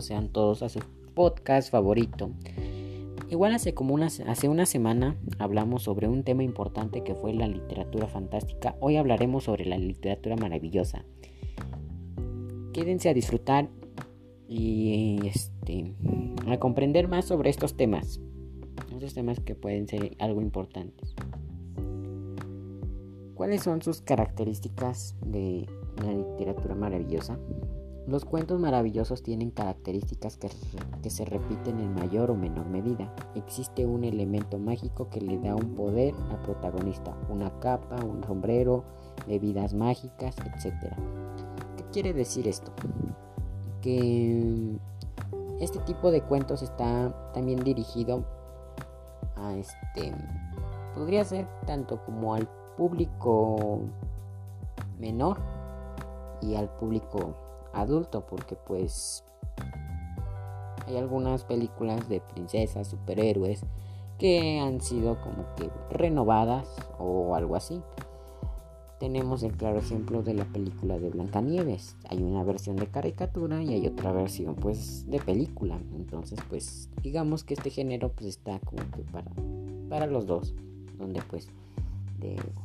sean todos a su podcast favorito. Igual hace como una, hace una semana hablamos sobre un tema importante que fue la literatura fantástica. Hoy hablaremos sobre la literatura maravillosa. Quédense a disfrutar y este, a comprender más sobre estos temas. Estos temas que pueden ser algo importantes. ¿Cuáles son sus características de la literatura maravillosa? Los cuentos maravillosos tienen características que, que, se repiten en mayor o menor medida. Existe un elemento mágico que le da un poder al protagonista, una capa, un sombrero, bebidas mágicas, etc. ¿Qué quiere decir esto? Que este tipo de cuentos está también dirigido a este... Podría ser tanto como al público menor y al público adulto porque pues hay algunas películas de princesas, superhéroes que han sido como que renovadas o algo así. Tenemos el claro ejemplo de la película de Blancanieves. Hay una versión de caricatura y hay otra versión pues de película. Entonces pues digamos que este género pues está como que para, para los dos. Donde pues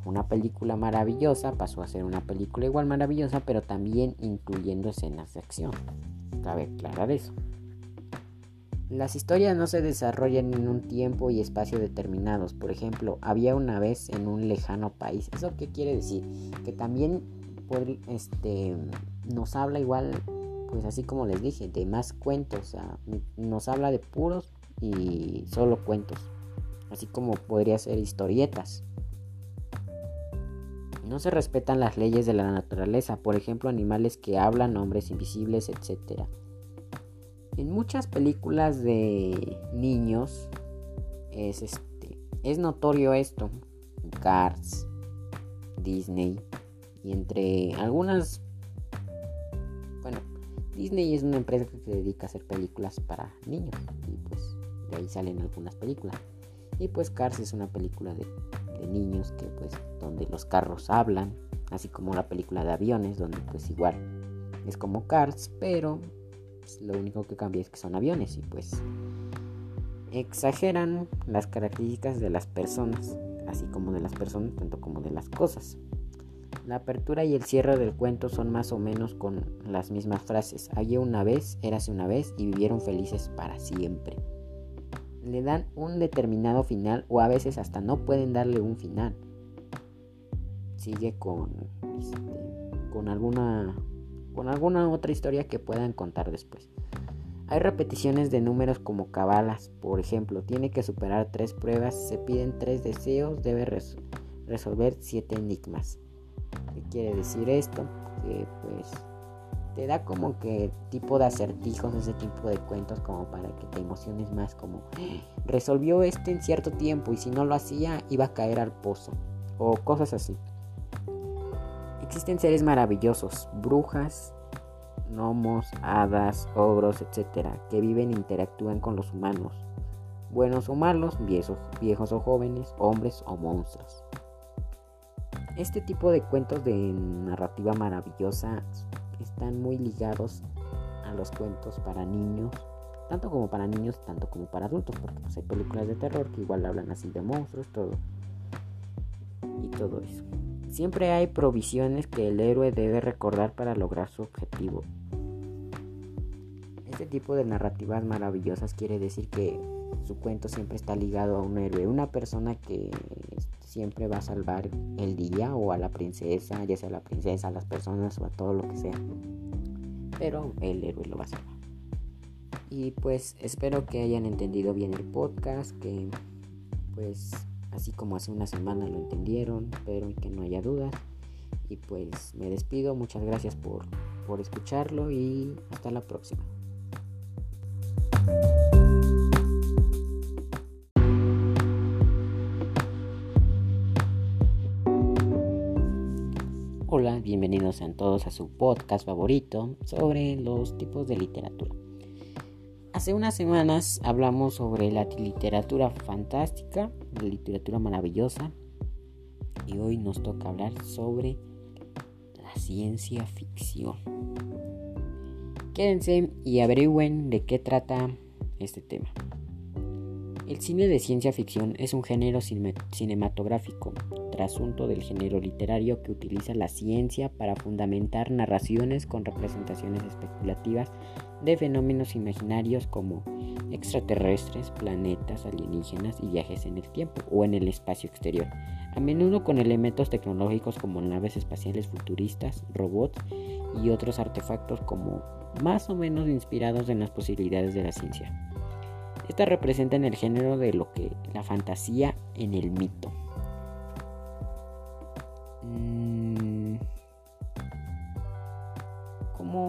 una película maravillosa pasó a ser una película igual maravillosa, pero también incluyendo escenas de acción. Cabe aclarar eso. Las historias no se desarrollan en un tiempo y espacio determinados. Por ejemplo, había una vez en un lejano país. ¿Eso qué quiere decir? Que también este, nos habla igual, pues así como les dije, de más cuentos. nos habla de puros y solo cuentos. Así como podría ser historietas. No se respetan las leyes de la naturaleza, por ejemplo animales que hablan, hombres invisibles, etc. En muchas películas de niños es, este, es notorio esto. Cars, Disney y entre algunas... Bueno, Disney es una empresa que se dedica a hacer películas para niños y pues de ahí salen algunas películas. Y pues Cars es una película de de niños que pues donde los carros hablan, así como la película de aviones donde pues igual es como Cars, pero pues, lo único que cambia es que son aviones y pues exageran las características de las personas, así como de las personas, tanto como de las cosas. La apertura y el cierre del cuento son más o menos con las mismas frases. Había una vez, érase una vez y vivieron felices para siempre le dan un determinado final o a veces hasta no pueden darle un final. Sigue con, este, con alguna con alguna otra historia que puedan contar después. Hay repeticiones de números como cabalas, por ejemplo, tiene que superar tres pruebas, se piden tres deseos, debe resolver siete enigmas. ¿Qué quiere decir esto? Que pues te da como que tipo de acertijos, ese tipo de cuentos como para que te emociones más, como resolvió este en cierto tiempo y si no lo hacía iba a caer al pozo o cosas así. Existen seres maravillosos, brujas, gnomos, hadas, ogros, etcétera, que viven e interactúan con los humanos, buenos o malos, viejos, viejos o jóvenes, hombres o monstruos. Este tipo de cuentos de narrativa maravillosa están muy ligados a los cuentos para niños, tanto como para niños, tanto como para adultos, porque pues, hay películas de terror que igual hablan así de monstruos, todo. Y todo eso. Siempre hay provisiones que el héroe debe recordar para lograr su objetivo. Este tipo de narrativas maravillosas quiere decir que su cuento siempre está ligado a un héroe, una persona que siempre va a salvar el día o a la princesa, ya sea la princesa, a las personas o a todo lo que sea. Pero el héroe lo va a salvar. Y pues espero que hayan entendido bien el podcast, que pues así como hace una semana lo entendieron, pero que no haya dudas. Y pues me despido, muchas gracias por, por escucharlo y hasta la próxima. Bienvenidos a todos a su podcast favorito sobre los tipos de literatura. Hace unas semanas hablamos sobre la literatura fantástica, la literatura maravillosa, y hoy nos toca hablar sobre la ciencia ficción. Quédense y averigüen de qué trata este tema. El cine de ciencia ficción es un género cinematográfico, trasunto del género literario que utiliza la ciencia para fundamentar narraciones con representaciones especulativas de fenómenos imaginarios como extraterrestres, planetas alienígenas y viajes en el tiempo o en el espacio exterior, a menudo con elementos tecnológicos como naves espaciales futuristas, robots y otros artefactos como más o menos inspirados en las posibilidades de la ciencia. Esta representa en el género de lo que la fantasía en el mito.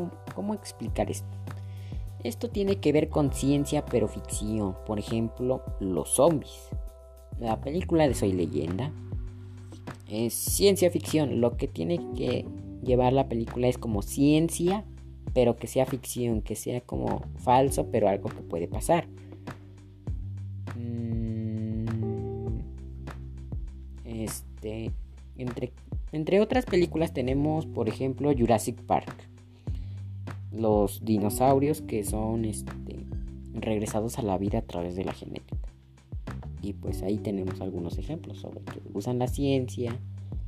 ¿Cómo, ¿Cómo explicar esto? Esto tiene que ver con ciencia pero ficción. Por ejemplo, los zombies. La película de Soy leyenda es ciencia ficción. Lo que tiene que llevar la película es como ciencia pero que sea ficción, que sea como falso pero algo que puede pasar. Este, entre, entre otras películas tenemos, por ejemplo, Jurassic Park. Los dinosaurios que son este, regresados a la vida a través de la genética. Y pues ahí tenemos algunos ejemplos sobre que usan la ciencia,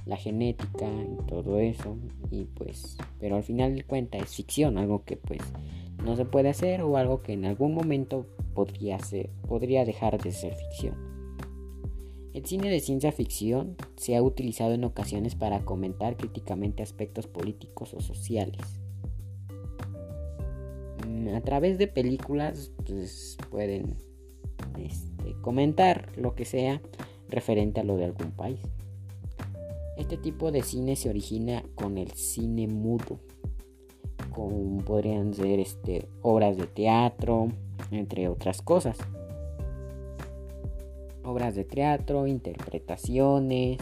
la genética y todo eso. Y pues, pero al final de cuentas es ficción, algo que pues no se puede hacer o algo que en algún momento podría ser, podría dejar de ser ficción. El cine de ciencia ficción se ha utilizado en ocasiones para comentar críticamente aspectos políticos o sociales. A través de películas pues, pueden este, comentar lo que sea referente a lo de algún país. Este tipo de cine se origina con el cine mudo, como podrían ser este, obras de teatro, entre otras cosas obras de teatro, interpretaciones,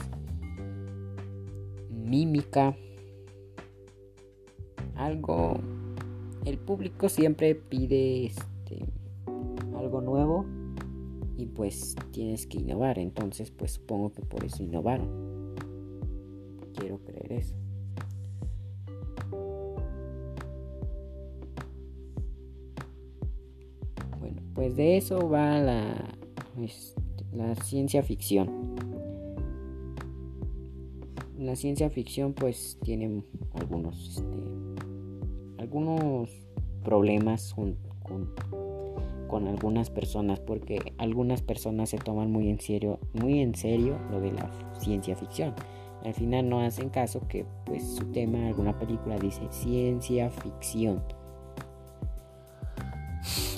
mímica. Algo, el público siempre pide este, algo nuevo y pues tienes que innovar. Entonces pues supongo que por eso innovaron. Quiero creer eso. Bueno, pues de eso va la... Pues, la ciencia ficción. La ciencia ficción pues tiene algunos, este, algunos problemas con, con, algunas personas porque algunas personas se toman muy en serio, muy en serio lo de la ciencia ficción. Al final no hacen caso que pues su tema, alguna película dice ciencia ficción.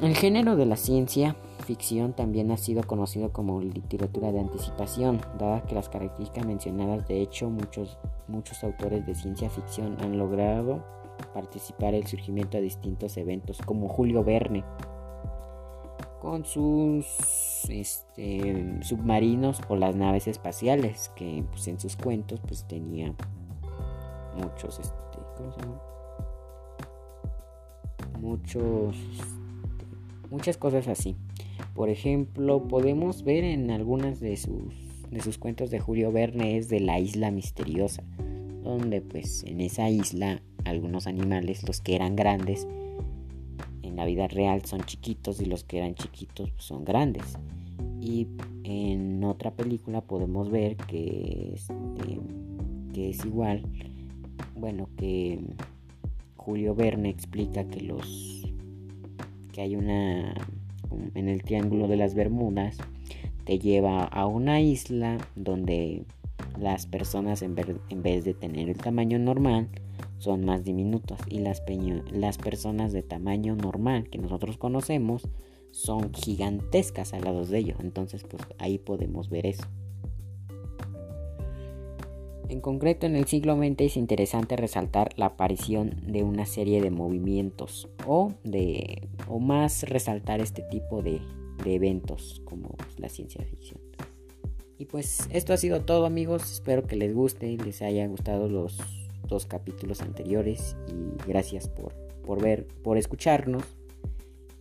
El género de la ciencia ficción también ha sido conocido como literatura de anticipación, dada que las características mencionadas, de hecho muchos, muchos autores de ciencia ficción han logrado participar el surgimiento de distintos eventos, como Julio Verne, con sus este, submarinos o las naves espaciales, que pues, en sus cuentos pues tenía muchos, este. Muchos, este, muchas cosas así. Por ejemplo, podemos ver en algunas de sus, de sus cuentos de Julio Verne es de la isla misteriosa, donde pues en esa isla algunos animales, los que eran grandes, en la vida real son chiquitos y los que eran chiquitos pues, son grandes. Y en otra película podemos ver que, este, que es igual, bueno, que Julio Verne explica que los que hay una en el Triángulo de las Bermudas, te lleva a una isla donde las personas en, vez de tener el tamaño normal son más diminutas y las, personas de tamaño normal que nosotros conocemos son gigantescas al lado de ellos. Entonces pues ahí podemos ver eso. En concreto, en el siglo XX es interesante resaltar la aparición de una serie de movimientos o, de, o más resaltar este tipo de, eventos como la ciencia ficción. Y pues esto ha sido todo amigos, espero que les guste, y les haya gustado los dos capítulos anteriores y gracias por, por ver, por escucharnos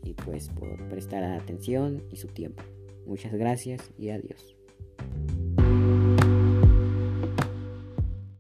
y pues por prestar atención y su tiempo. Muchas gracias y adiós.